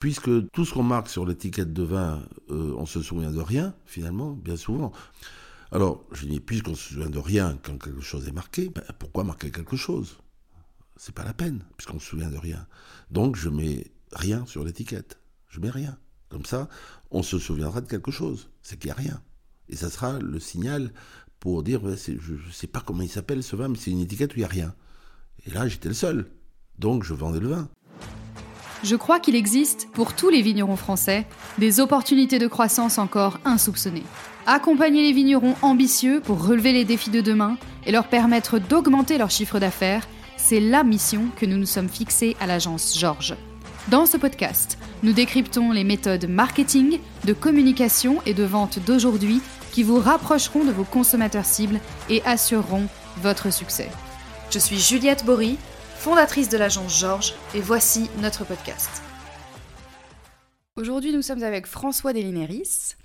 Puisque tout ce qu'on marque sur l'étiquette de vin, euh, on se souvient de rien, finalement, bien souvent. Alors, je dis, puisqu'on se souvient de rien quand quelque chose est marqué, ben, pourquoi marquer quelque chose? C'est pas la peine, puisqu'on se souvient de rien. Donc, je mets rien sur l'étiquette. Je mets rien. Comme ça, on se souviendra de quelque chose. C'est qu'il n'y a rien. Et ça sera le signal pour dire, je ne sais pas comment il s'appelle ce vin, mais c'est une étiquette où il n'y a rien. Et là, j'étais le seul. Donc, je vendais le vin. Je crois qu'il existe, pour tous les vignerons français, des opportunités de croissance encore insoupçonnées. Accompagner les vignerons ambitieux pour relever les défis de demain et leur permettre d'augmenter leur chiffre d'affaires, c'est la mission que nous nous sommes fixés à l'agence Georges. Dans ce podcast, nous décryptons les méthodes marketing, de communication et de vente d'aujourd'hui qui vous rapprocheront de vos consommateurs cibles et assureront votre succès. Je suis Juliette Bory, fondatrice de l'agence Georges, et voici notre podcast. Aujourd'hui, nous sommes avec François Delinéris,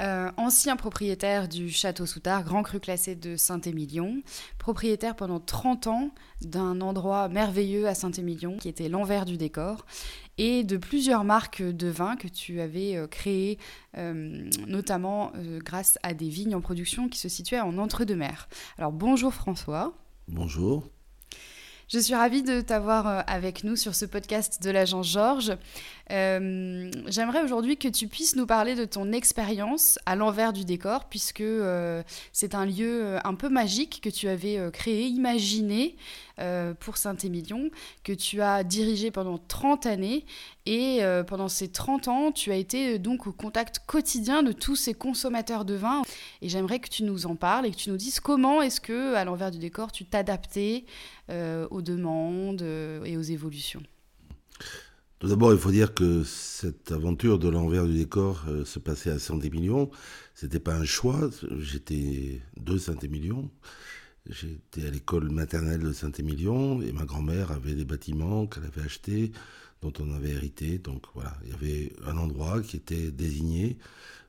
euh, ancien propriétaire du Château Soutard, grand cru classé de Saint-Émilion, propriétaire pendant 30 ans d'un endroit merveilleux à Saint-Émilion qui était l'envers du décor et de plusieurs marques de vin que tu avais euh, créées, euh, notamment grâce à des vignes en production qui se situaient en entre-deux-mers. Alors bonjour François. Bonjour. Je suis ravie de t'avoir euh, avec nous sur ce podcast de l'agent Georges. Euh, j'aimerais aujourd'hui que tu puisses nous parler de ton expérience à l'envers du décor, puisque euh, c'est un lieu un peu magique que tu avais créé, imaginé pour Saint-Émilion, que tu as dirigé pendant 30 années. Et pendant ces 30 ans, tu as été donc au contact quotidien de tous ces consommateurs de vin. Et j'aimerais que tu nous en parles et que tu nous dises comment est-ce que, à l'envers du décor, tu t'adaptais aux demandes euh, et aux évolutions Tout d'abord, il faut dire que cette aventure de l'envers du décor euh, se passait à Saint-Émilion. C'était pas un choix. J'étais de Saint-Émilion. J'étais à l'école maternelle de Saint-Émilion et ma grand-mère avait des bâtiments qu'elle avait achetés, dont on avait hérité. Donc voilà, il y avait un endroit qui était désigné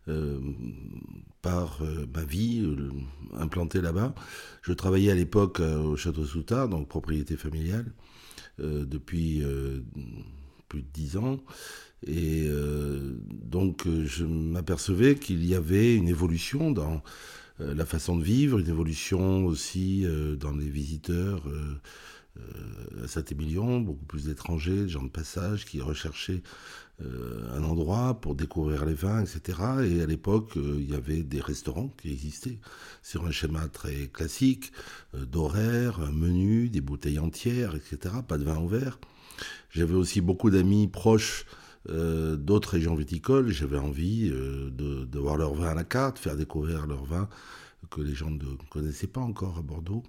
euh, par euh, ma vie euh, implantée là-bas. Je travaillais à l'époque au Château Soutard, donc propriété familiale, depuis plus de dix ans. Et donc je m'apercevais qu'il y avait une évolution dans la façon de vivre, une évolution aussi dans les visiteurs à Saint-Émilion, beaucoup plus d'étrangers, de gens de passage qui recherchaient euh, un endroit pour découvrir les vins, etc. Et à l'époque, euh, il y avait des restaurants qui existaient sur un schéma très classique, euh, d'horaire, un menu, des bouteilles entières, etc. Pas de vin ouvert. J'avais aussi beaucoup d'amis proches d'autres régions viticoles. J'avais envie de, de, voir leur vin à la carte, faire découvrir leur vin que les gens ne connaissaient pas encore à Bordeaux.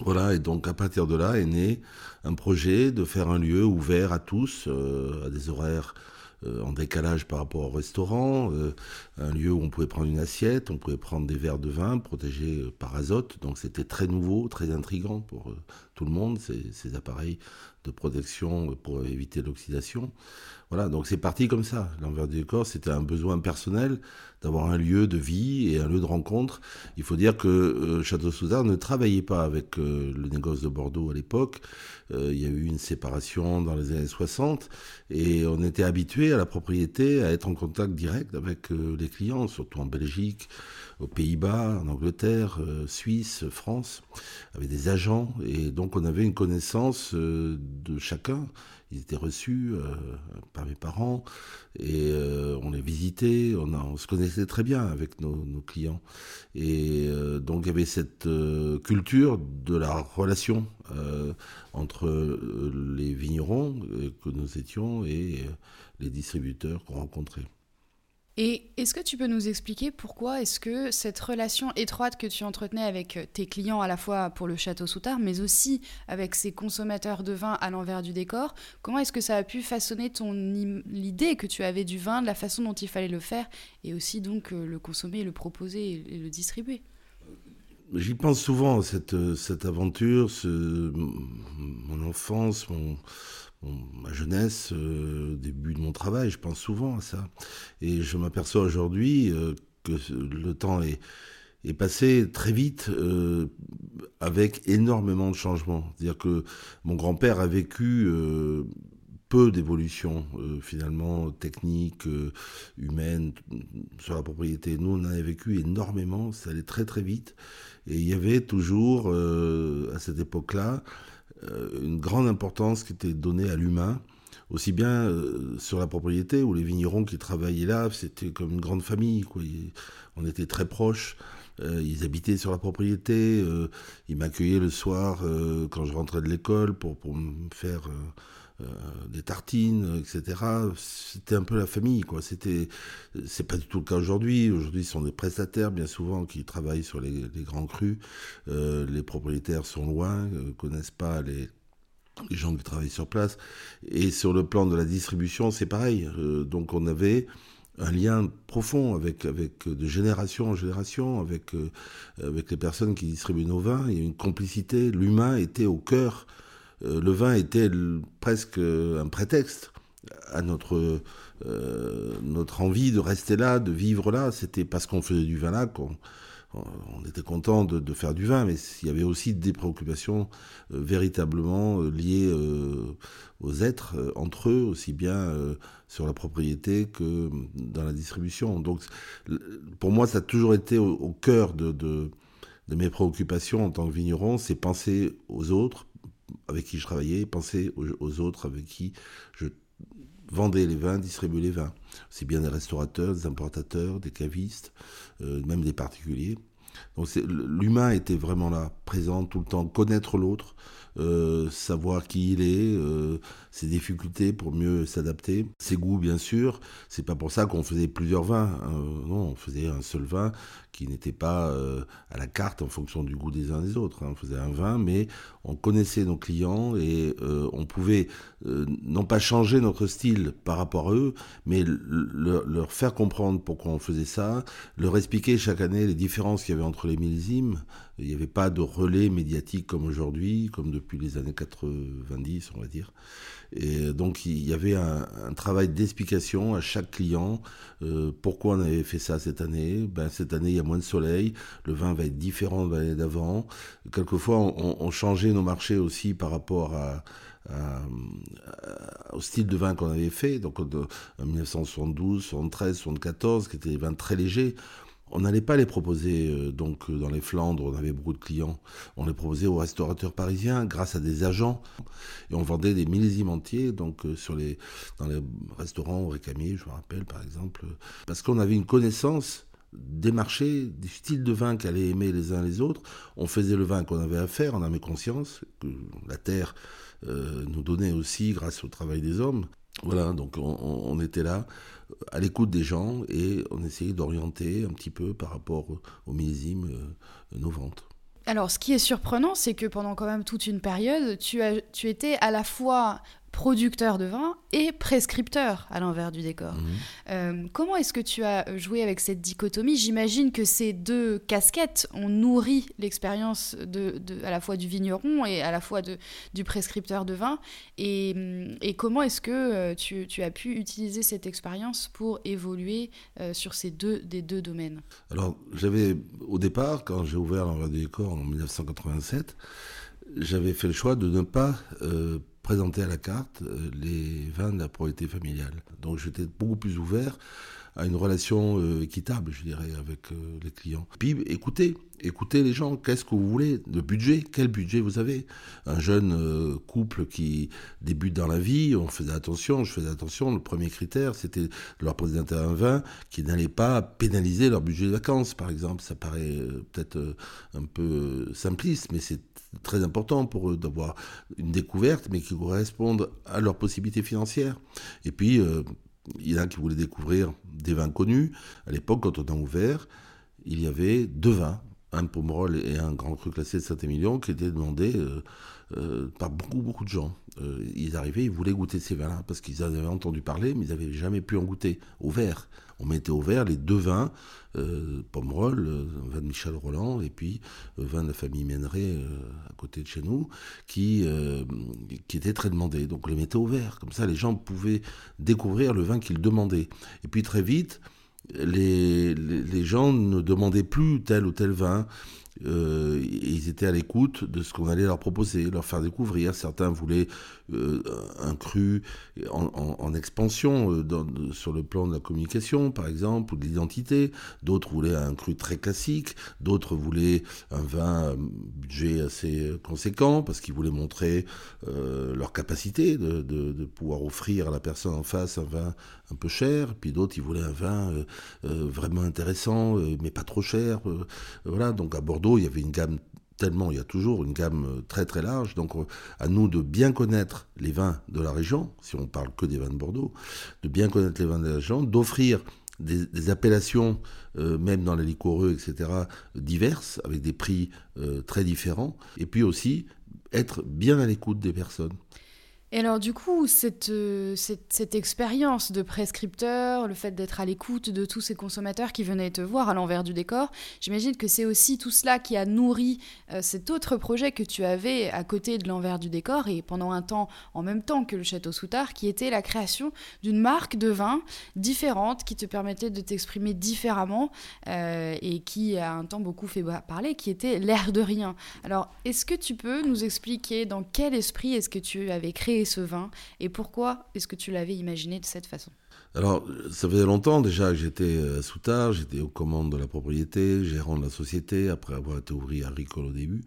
Voilà, et donc à partir de là est né un projet de faire un lieu ouvert à tous, euh, à des horaires euh, en décalage par rapport au restaurant, euh, un lieu où on pouvait prendre une assiette, on pouvait prendre des verres de vin protégés par azote, donc c'était très nouveau, très intrigant pour tout le monde, ces appareils de protection pour éviter l'oxydation. Voilà, donc c'est parti comme ça. L'envers du décor, c'était un besoin personnel d'avoir un lieu de vie et un lieu de rencontre. Il faut dire que euh, Château Souzard ne travaillait pas avec euh, le négoce de Bordeaux à l'époque. Euh, il y a eu une séparation dans les années 60 et on était habitué à la propriété à être en contact direct avec les clients, surtout en Belgique, aux Pays-Bas, en Angleterre, Suisse, France, avec des agents et donc on avait une connaissance de chacun ils étaient reçus euh, par mes parents et euh, on les visitait, on, se connaissait très bien avec nos, clients. Et euh, donc il y avait cette culture de la relation entre les vignerons que nous étions et les distributeurs qu'on rencontrait. Et est-ce que tu peux nous expliquer pourquoi est-ce que cette relation étroite que tu entretenais avec euh, tes clients à la fois pour le château Soutard, mais aussi avec ces consommateurs de vin à l'envers du décor, comment est-ce que ça a pu façonner ton l'idée que tu avais du vin, de la façon dont il fallait le faire, et aussi donc euh, le consommer, le proposer et le distribuer? J'y pense souvent, cette, euh, cette aventure, mon enfance, mon, ma jeunesse, euh, début de mon travail, je pense souvent à ça. Et je m'aperçois aujourd'hui euh, que le temps est, passé très vite euh, avec énormément de changements. C'est-à-dire que mon grand-père a vécu peu d'évolution finalement technique, humaine sur la propriété. Nous, on en avait vécu énormément, ça allait très très vite. Et il y avait toujours, à cette époque-là, une grande importance qui était donnée à l'humain aussi bien euh, sur la propriété où les vignerons qui travaillaient là, c'était comme une grande famille. Quoi. on était très proches. Euh, ils habitaient sur la propriété. Euh, ils m'accueillaient le soir quand je rentrais de l'école pour me faire des tartines, etc. C'était un peu la famille. quoi. C'était, c'est pas du tout le cas aujourd'hui. Aujourd'hui, ce sont des prestataires bien souvent qui travaillent sur les, grands crus. les propriétaires sont loin, connaissent pas les gens qui travaillent sur place. Et sur le plan de la distribution, c'est pareil. Euh, donc on avait un lien profond avec, avec de génération en génération, avec, euh, avec les personnes qui distribuent nos vins. Il y a une complicité. L'humain était au cœur. Euh, le vin était presque un prétexte à notre, notre envie de rester là, de vivre là. C'était parce qu'on faisait du vin là qu'on on était content de, faire du vin, mais il y avait aussi des préoccupations euh, véritablement euh, liées euh, aux êtres, entre eux, aussi bien sur la propriété que dans la distribution. Donc, pour moi, ça a toujours été au, cœur de, mes préoccupations en tant que vigneron, c'est penser aux autres avec qui je travaillais, penser aux, autres avec qui je vendais les vins, distribuais les vins. C'est bien des restaurateurs, des importateurs, des cavistes, même des particuliers. Donc l'humain était vraiment là, présent tout le temps, connaître l'autre, euh, savoir qui il est, euh, ses difficultés pour mieux s'adapter, ses goûts bien sûr. C'est pas pour ça qu'on faisait plusieurs vins. Hein. non, on faisait un seul vin qui n'était pas euh, à la carte en fonction du goût des uns des autres. Hein. On faisait un vin, mais on connaissait nos clients et on pouvait non pas changer notre style par rapport à eux, mais leur faire comprendre pourquoi on faisait ça, leur expliquer chaque année les différences qu'il y avait entre les millésimes il n'y avait pas de relais médiatique comme aujourd'hui, comme depuis les années 90, on va dire. Et donc il y avait un, travail d'explication à chaque client. Euh, pourquoi on avait fait ça cette année ben, Cette année, il y a moins de soleil, le vin va être différent de l'année d'avant. Quelquefois, on, changeait nos marchés aussi par rapport à, au style de vin qu'on avait fait, donc en 1972, 73, 74, qui étaient des vins très légers. On n'allait pas les proposer euh, donc euh, dans les Flandres, on avait beaucoup de clients. On les proposait aux restaurateurs parisiens grâce à des agents et on vendait des millésimes entiers donc euh, dans les restaurants au Récamier, je me rappelle par exemple, parce qu'on avait une connaissance des marchés, des styles de vin qu'allaient aimer les uns les autres. On faisait le vin qu'on avait à faire, on avait conscience que la terre nous donnait aussi grâce au travail des hommes. Voilà, donc on, était là à l'écoute des gens et on essayait d'orienter un petit peu par rapport au millésime euh, nos ventes. Alors, ce qui est surprenant, c'est que pendant quand même toute une période, tu, as, tu étais à la fois producteur de vin et prescripteur à l'envers du décor. Mhm. Euh, comment est-ce que tu as joué avec cette dichotomie? J'imagine que ces deux casquettes ont nourri l'expérience de, à la fois du vigneron et à la fois de, du prescripteur de vin. Et, comment est-ce que euh, tu, as pu utiliser cette expérience pour évoluer euh, sur ces deux, des deux domaines? Alors, j'avais, au départ, quand j'ai ouvert l'envers du décor en 1987, j'avais fait le choix de ne pas présenter à la carte euh, les vins de la propriété familiale. Donc j'étais beaucoup plus ouvert à une relation euh, équitable, je dirais, avec euh, les clients. Puis écoutez, écoutez les gens, qu'est-ce que vous voulez Le budget, quel budget vous avez? Un jeune couple qui débute dans la vie, on faisait attention, je faisais attention, le premier critère, c'était leur présenter un vin qui n'allait pas pénaliser leur budget de vacances, par exemple. Ça paraît peut-être un peu simpliste, mais c'est très important pour eux d'avoir une découverte, mais qui corresponde à leurs possibilités financières. Et puis, euh, il y en a qui voulaient découvrir des vins connus. À l'époque, quand on a ouvert, il y avait deux vins, un Pomerol et un Grand Cru classé de Saint-Émilion, qui étaient demandés euh, euh, par beaucoup, beaucoup de gens. ils arrivaient, ils voulaient goûter ces vins-là, parce qu'ils avaient entendu parler, mais ils n'avaient jamais pu en goûter, au verre on mettait au vert les deux vins, euh, Pomerol, euh, vin de Michel Roland, et puis euh, vin de la famille Méneret euh, à côté de chez nous, qui, qui était très demandé. Donc on les mettait au vert, comme ça les gens pouvaient découvrir le vin qu'ils demandaient. Et puis très vite, les, gens ne demandaient plus tel ou tel vin. euh, ils étaient à l'écoute de ce qu'on allait leur proposer, leur faire découvrir. Certains voulaient un cru en, expansion euh, sur le plan de la communication, par exemple, ou de l'identité. D'autres voulaient un cru très classique. D'autres voulaient un vin budget assez conséquent parce qu'ils voulaient montrer leur capacité de, de, pouvoir offrir à la personne en face un vin un peu cher. Puis d'autres, ils voulaient un vin vraiment intéressant, mais pas trop cher. voilà. Donc à Bordeaux il y avait une gamme tellement, il y a toujours une gamme euh, très très large. Donc euh, à nous de bien connaître les vins de la région, si on parle que des vins de Bordeaux, de bien connaître les vins de la région, d'offrir des, appellations, euh, même dans les liquoreux, etc., diverses, avec des prix très différents, et puis aussi être bien à l'écoute des personnes. Et alors du coup, cette, euh, cette, cette expérience de prescripteur, le fait d'être à l'écoute de tous ces consommateurs qui venaient te voir à l'envers du décor, j'imagine que c'est aussi tout cela qui a nourri euh, cet autre projet que tu avais à côté de l'envers du décor et pendant un temps en même temps que le Château Soutard, qui était la création d'une marque de vin différente qui te permettait de t'exprimer différemment euh, et qui a un temps beaucoup fait parler, qui était l'air de rien. Alors, est-ce que tu peux nous expliquer dans quel esprit est-ce que tu avais créé ce vin et pourquoi est-ce que tu l'avais imaginé de cette façon? Alors, ça faisait longtemps déjà que j'étais à Soutard, j'étais aux commandes de la propriété, gérant de la société, après avoir été ouvrier agricole au début.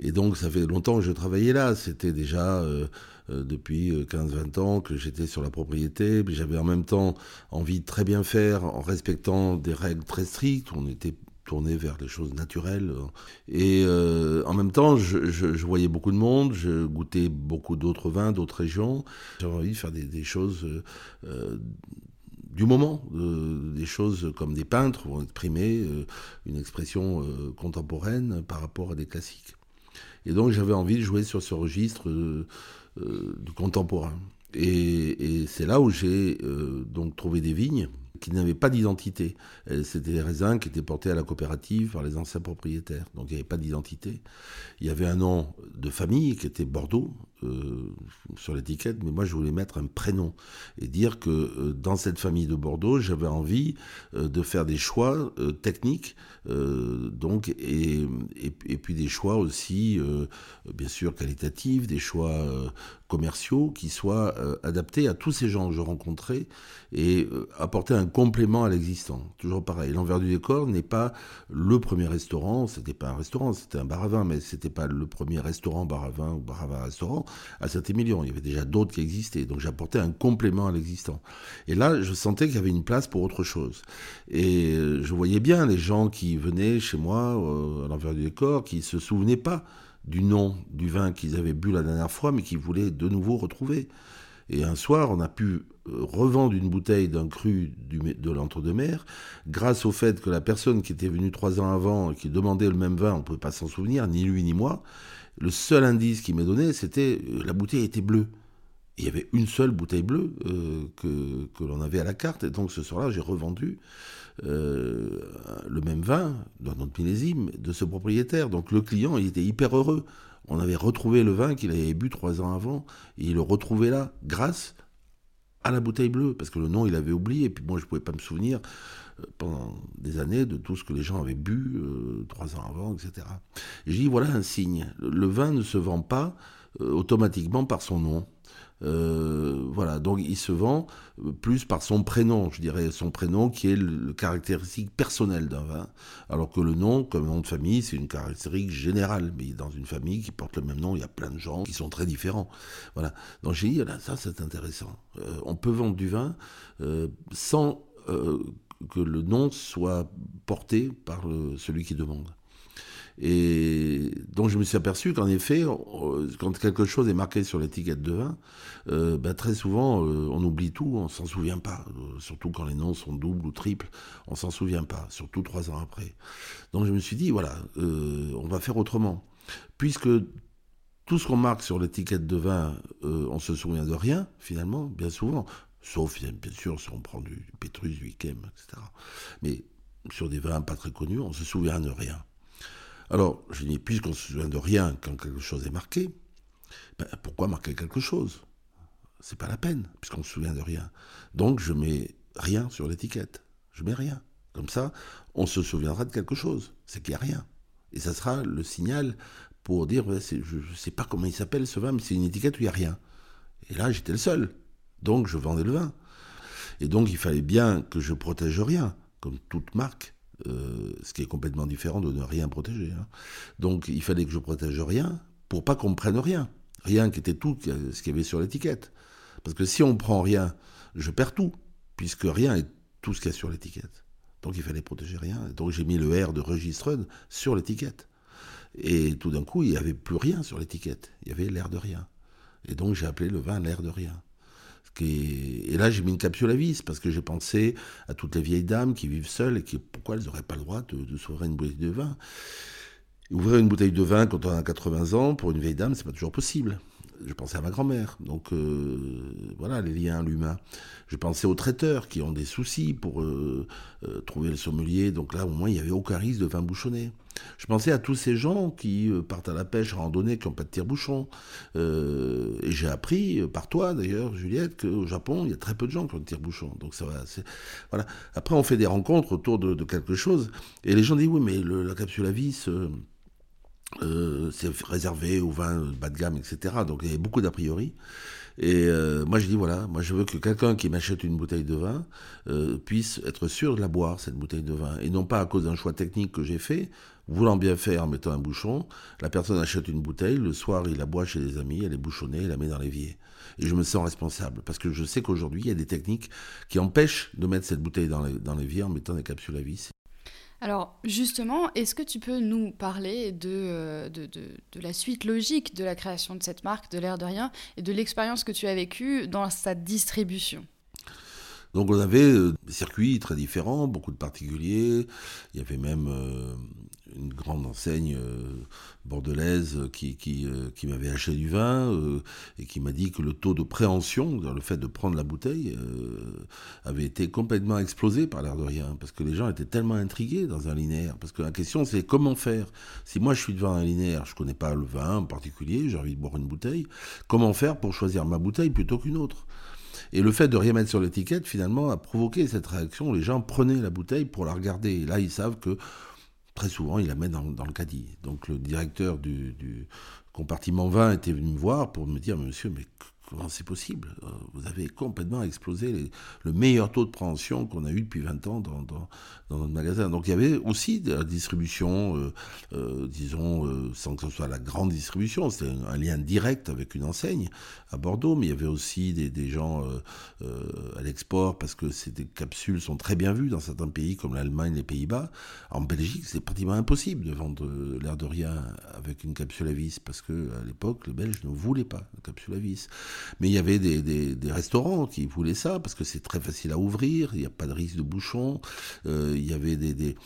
Et donc, ça fait longtemps que je travaillais là. C'était déjà euh, euh, depuis 15-20 ans que j'étais sur la propriété. J'avais en même temps envie de très bien faire en respectant des règles très strictes. On était tourner vers les choses naturelles. Et euh, en même temps, je, voyais beaucoup de monde, je goûtais beaucoup d'autres vins, d'autres régions. J'avais envie de faire des, choses euh, du moment, des choses comme des peintres vont exprimer euh, une expression contemporaine par rapport à des classiques. Et donc j'avais envie de jouer sur ce registre du contemporain. Et c'est là où j'ai donc trouvé des vignes qui n'avaient pas d'identité. C'était des raisins qui étaient portés à la coopérative par les anciens propriétaires. Donc il n'y avait pas d'identité. Il y avait un nom de famille qui était Bordeaux euh, sur l'étiquette, mais moi je voulais mettre un prénom et dire que euh, dans cette famille de Bordeaux, j'avais envie de faire des choix techniques, donc et, et, puis des choix aussi, bien sûr qualitatifs, des choix commerciaux qui soient adaptés à tous ces gens que je rencontrais et apporter un complément à l'existant. Toujours pareil, l'envers du décor n'est pas le premier restaurant, c'était pas un restaurant, c'était un bar à vin, mais c'était pas le premier restaurant bar à vin ou bar à vin restaurant à Saint-Émilion. Il y avait déjà d'autres qui existaient, donc j'apportais un complément à l'existant. Et là, je sentais qu'il y avait une place pour autre chose. Et euh, je voyais bien les gens qui venaient chez moi euh, à l'envers du décor, qui se souvenaient pas du nom du vin qu'ils avaient bu la dernière fois, mais qui voulaient de nouveau retrouver. Et un soir, on a pu euh, revendre une bouteille d'un cru de l'entre-deux-mer, grâce au fait que la personne qui était venue trois ans avant et qui demandait le même vin, on ne pouvait pas s'en souvenir, ni lui ni moi. Le seul indice qu'il m'a donné, c'était euh, la bouteille était bleue. il y avait une seule bouteille bleue euh, que, l'on avait à la carte. Et donc ce soir-là, j'ai revendu le même vin dans notre millésime de ce propriétaire. Donc le client, il était hyper heureux on avait retrouvé le vin qu'il avait bu trois ans avant, et il le retrouvait là, grâce à la bouteille bleue, parce que le nom il avait oublié, et puis moi je ne pouvais pas me souvenir euh, pendant des années de tout ce que les gens avaient bu euh, trois ans avant, etc. Et j'ai dit voilà un signe, le vin ne se vend pas euh, automatiquement par son nom. Euh, voilà, donc il se vend plus par son prénom, je dirais son prénom qui est le, caractéristique personnel d'un vin, alors que le nom, comme nom de famille, c'est une caractéristique générale. Mais dans une famille qui porte le même nom, il y a plein de gens qui sont très différents. Voilà. Donc j'ai dit, ça c'est intéressant. On peut vendre du vin sans que le nom soit porté par celui qui demande. Et donc je me suis aperçu qu'en effet, quand quelque chose est marqué sur l'étiquette de vin, euh, ben, très souvent euh, on oublie tout, on s'en souvient pas. Euh, surtout quand les noms sont doubles ou triples, on s'en souvient pas, surtout trois ans après. Donc je me suis dit, voilà, on va faire autrement. Puisque tout ce qu'on marque sur l'étiquette de vin, on se souvient de rien, finalement, bien souvent. Sauf, bien sûr, si on prend du Pétrus, du Ikem, etc. Mais sur des vins pas très connus, on se souvient de rien. Alors, je dis, puisqu'on se souvient de rien quand quelque chose est marqué, ben, pourquoi marquer quelque chose? C'est pas la peine, puisqu'on se souvient de rien. Donc, je mets rien sur l'étiquette. Je mets rien. Comme ça, on se souviendra de quelque chose. C'est qu'il n'y a rien. Et ça sera le signal pour dire, je ne sais pas comment il s'appelle ce vin, mais c'est une étiquette où il n'y a rien. Et là, j'étais le seul. Donc, je vendais le vin. Et donc, il fallait bien que je protège rien, comme toute marque. Euh, ce qui est complètement différent de ne rien protéger. Hein. Donc il fallait que je protège rien pour pas qu'on me prenne rien. Rien qui était tout ce qu'il y avait sur l'étiquette. Parce que si on prend rien, je perds tout, puisque rien est tout ce qu'il y a sur l'étiquette. Donc il fallait protéger rien. Donc j'ai mis le R de registre sur l'étiquette. Et tout d'un coup, il n'y avait plus rien sur l'étiquette. Il y avait l'air de rien. Et donc j'ai appelé le vin l'air de rien. Et là, j'ai mis une capsule à vis parce que j'ai pensé à toutes les vieilles dames qui vivent seules et qui, pourquoi elles n'auraient pas le droit de, s'ouvrir une bouteille de vin? ouvrir une bouteille de vin quand on a 80 ans, pour une vieille dame, c'est pas toujours possible je pensais à ma grand-mère. Donc euh, voilà, les liens, l'humain. Je pensais aux traiteurs qui ont des soucis pour euh, euh, trouver le sommelier. Donc là, au moins, il n'y avait aucun risque de vin bouchonné. Je pensais à tous ces gens qui partent à la pêche, à randonnée, qui n'ont pas de tire-bouchon. et j'ai appris, par toi d'ailleurs, Juliette, qu'au Japon, il y a très peu de gens qui ont de tire-bouchon. Donc ça va. Voilà. Après, on fait des rencontres autour de, quelque chose. Et les gens disent, oui, mais la capsule à vis euh, c'est réservé aux vins bas de gamme, etc. Donc il y avait beaucoup d'a priori. Et euh, moi je dis voilà, moi je veux que quelqu'un qui m'achète une bouteille de vin euh, puisse être sûr de la boire, cette bouteille de vin. Et non pas à cause d'un choix technique que j'ai fait, voulant bien faire en mettant un bouchon, la personne achète une bouteille, le soir il la boit chez des amis, elle est bouchonnée, il la met dans l'évier. Et je me sens responsable, parce que je sais qu'aujourd'hui il y a des techniques qui empêchent de mettre cette bouteille dans l'évier en mettant des capsules à vis. Alors justement, est-ce que tu peux nous parler euh, de, de, la suite logique de la création de cette marque, de l'air de rien, et de l'expérience que tu as vécue dans sa distribution? Donc on avait euh, des circuits très différents, beaucoup de particuliers. Il y avait même euh, une grande enseigne euh, bordelaise qui, m'avait acheté du vin et qui m'a dit que le taux de préhension, le fait de prendre la bouteille, avait été complètement explosé par l'air de rien. Parce que les gens étaient tellement intrigués dans un linéaire. Parce que la question c'est comment faire? Si moi je suis devant un linéaire, je ne connais pas le vin en particulier, j'ai envie de boire une bouteille, comment faire pour choisir ma bouteille plutôt qu'une autre? Et le fait de rien mettre sur l'étiquette, finalement, a provoqué cette réaction les gens prenaient la bouteille pour la regarder. Et là, ils savent que très souvent, ils la mettent dans, le caddie. Donc le directeur du, du, compartiment 20 était venu me voir pour me dire, monsieur, mais comment c'est possible euh, Vous avez complètement explosé le meilleur taux de préhension qu'on a eu depuis 20 ans dans, notre magasin. Donc il y avait aussi de la distribution, euh, euh, disons, sans que ce soit la grande distribution, c'était un, lien direct avec une enseigne à Bordeaux, mais il y avait aussi des, gens à l'export parce que ces capsules sont très bien vues dans certains pays comme l'Allemagne, les Pays-Bas. En Belgique, c'est pratiquement impossible de vendre l'air de rien avec une capsule à vis parce que à l'époque, les Belges ne voulaient pas la capsule à vis. Mais il y avait des, restaurants qui voulaient ça, parce que c'est très facile à ouvrir, il n'y a pas de risque de bouchon. Euh, il y avait des,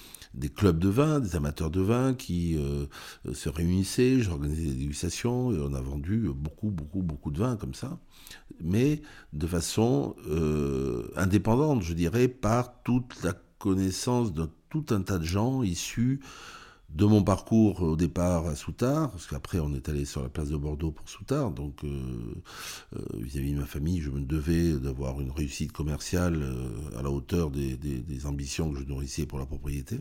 clubs de vin, des amateurs de vin qui euh, se réunissaient, j'organisais des dégustations, et on a vendu beaucoup, beaucoup, beaucoup de vin comme ça, mais de façon euh, indépendante, je dirais, par toute la connaissance de tout un tas de gens issus de mon parcours au départ à Soutard, parce qu'après on est allé sur la place de Bordeaux pour Soutard, donc euh, euh, vis-à-vis de ma famille, je me devais d'avoir une réussite commerciale euh, à la hauteur des, ambitions que je nourrissais pour la propriété.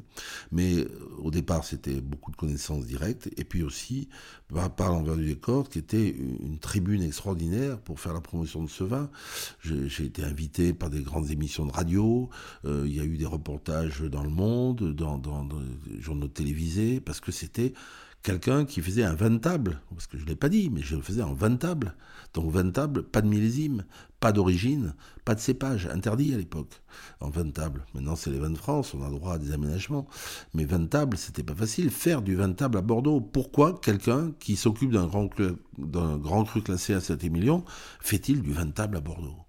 Mais au départ, c'était beaucoup de connaissances directes, et puis aussi par, l'envers du décor, qui était une tribune extraordinaire pour faire la promotion de ce vin. J'ai été invité par des grandes émissions de radio, il y a eu des reportages dans le monde, dans, dans, dans les journaux télévisés, parce que c'était quelqu'un qui faisait un vin table, parce que je ne l'ai pas dit, mais je le faisais en vin table. Donc vin table, pas de millésime, pas d'origine, pas de cépage, interdit à l'époque, en vin table. Maintenant c'est les vins de France, on a droit à des aménagements. Mais vin table, c'était pas facile. Faire du vin table à Bordeaux, pourquoi quelqu'un qui s'occupe d'un grand, cru classé à 7 millions fait-il du vin table à Bordeaux?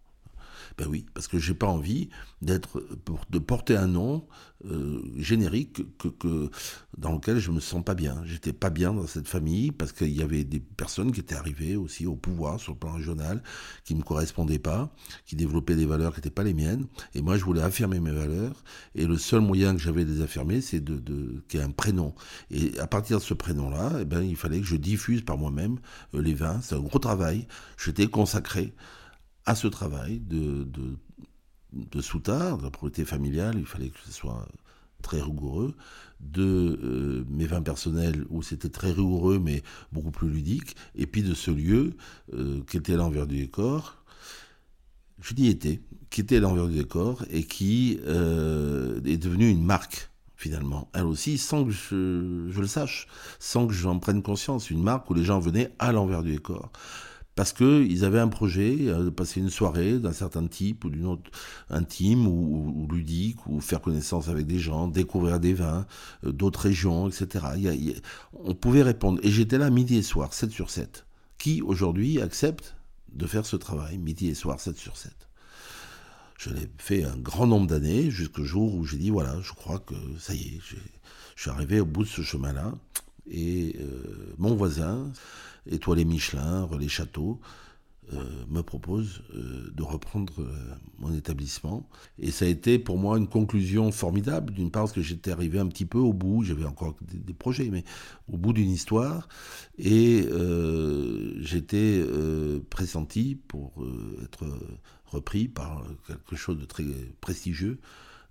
Ben oui, parce que j'ai pas envie de porter un nom euh, générique que, que, dans lequel je me sens pas bien. J'étais pas bien dans cette famille parce qu'il y avait des personnes qui étaient arrivées aussi au pouvoir sur le plan régional, qui me correspondaient pas, qui développaient des valeurs qui n'étaient pas les miennes. Et moi, je voulais affirmer mes valeurs. Et le seul moyen que j'avais de les affirmer, c'est de, de qu'il y ait un prénom. Et à partir de ce prénom-là, eh ben, il fallait que je diffuse par moi-même euh, les vins. C'est un gros travail. J'étais consacré à ce travail de, soutard, de la propriété familiale. Il fallait que ce soit très rigoureux, de euh, mes vins personnels où c'était très rigoureux mais beaucoup plus ludique, et puis de ce lieu euh, qui était l'envers du décor, je dis était, qui était l'envers du décor et qui euh, est devenu une marque finalement, elle aussi, sans que je, je le sache, sans que j'en prenne conscience, une marque où les gens venaient à l'envers du décor parce qu'ils avaient un projet euh, de passer une soirée d'un certain type ou d'une autre intime ou, ludique ou faire connaissance avec des gens, découvrir des vins euh, d'autres régions, etc. on pouvait répondre. Et j'étais là midi et soir, 7 sur 7. Qui aujourd'hui accepte de faire ce travail midi et soir, 7 sur 7 je l'ai fait un grand nombre d'années jusqu'au jour où j'ai dit voilà, je crois que ça y est, je suis arrivé au bout de ce chemin-là. Et euh, mon voisin, Étoilé Michelin, Relais Château, euh, me propose euh, de reprendre mon établissement. Et ça a été pour moi une conclusion formidable, d'une part parce que j'étais arrivé un petit peu au bout, j'avais encore des, projets, mais au bout d'une histoire, et j'étais pressenti pour être repris par quelque chose de très prestigieux.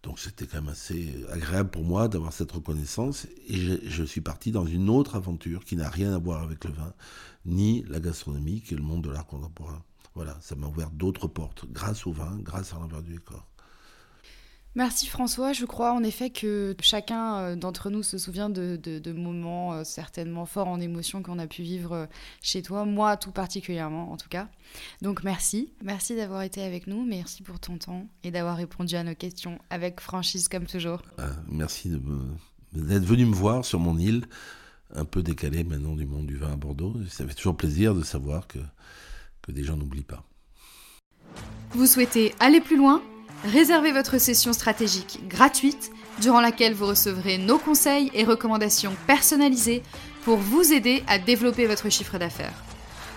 Donc c'était quand même assez agréable pour moi d'avoir cette reconnaissance. Et je, suis parti dans une autre aventure qui n'a rien à voir avec le vin, ni la gastronomie, qui est le monde de l'art contemporain. Voilà, ça m'a ouvert d'autres portes, grâce au vin, grâce à l'envers du décor. Merci François. Je crois en effet que chacun euh, d'entre nous se souvient de, moments euh, certainement forts en émotion qu'on a pu vivre euh, chez toi, moi tout particulièrement en tout cas. Donc merci. Merci d'avoir été avec nous, merci pour ton temps et d'avoir répondu à nos questions avec franchise comme toujours. Ah, merci d'être venu me voir sur mon île, un peu décalée maintenant du monde du vin à Bordeaux. Ça fait toujours plaisir de savoir que, que des gens n'oublient pas. Vous souhaitez aller plus loin? Réservez votre session stratégique gratuite durant laquelle vous recevrez nos conseils et recommandations personnalisées pour vous aider à développer votre chiffre d'affaires.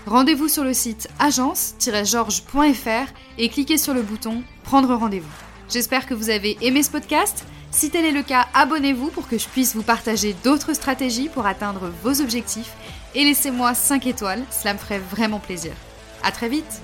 Rendez-vous sur le site agence-georges.fr et cliquez sur le bouton Prendre rendez-vous. J'espère que vous avez aimé ce podcast. Si tel est le cas, abonnez-vous pour que je puisse vous partager d'autres stratégies pour atteindre vos objectifs et laissez-moi 5 étoiles, cela me ferait vraiment plaisir. À très vite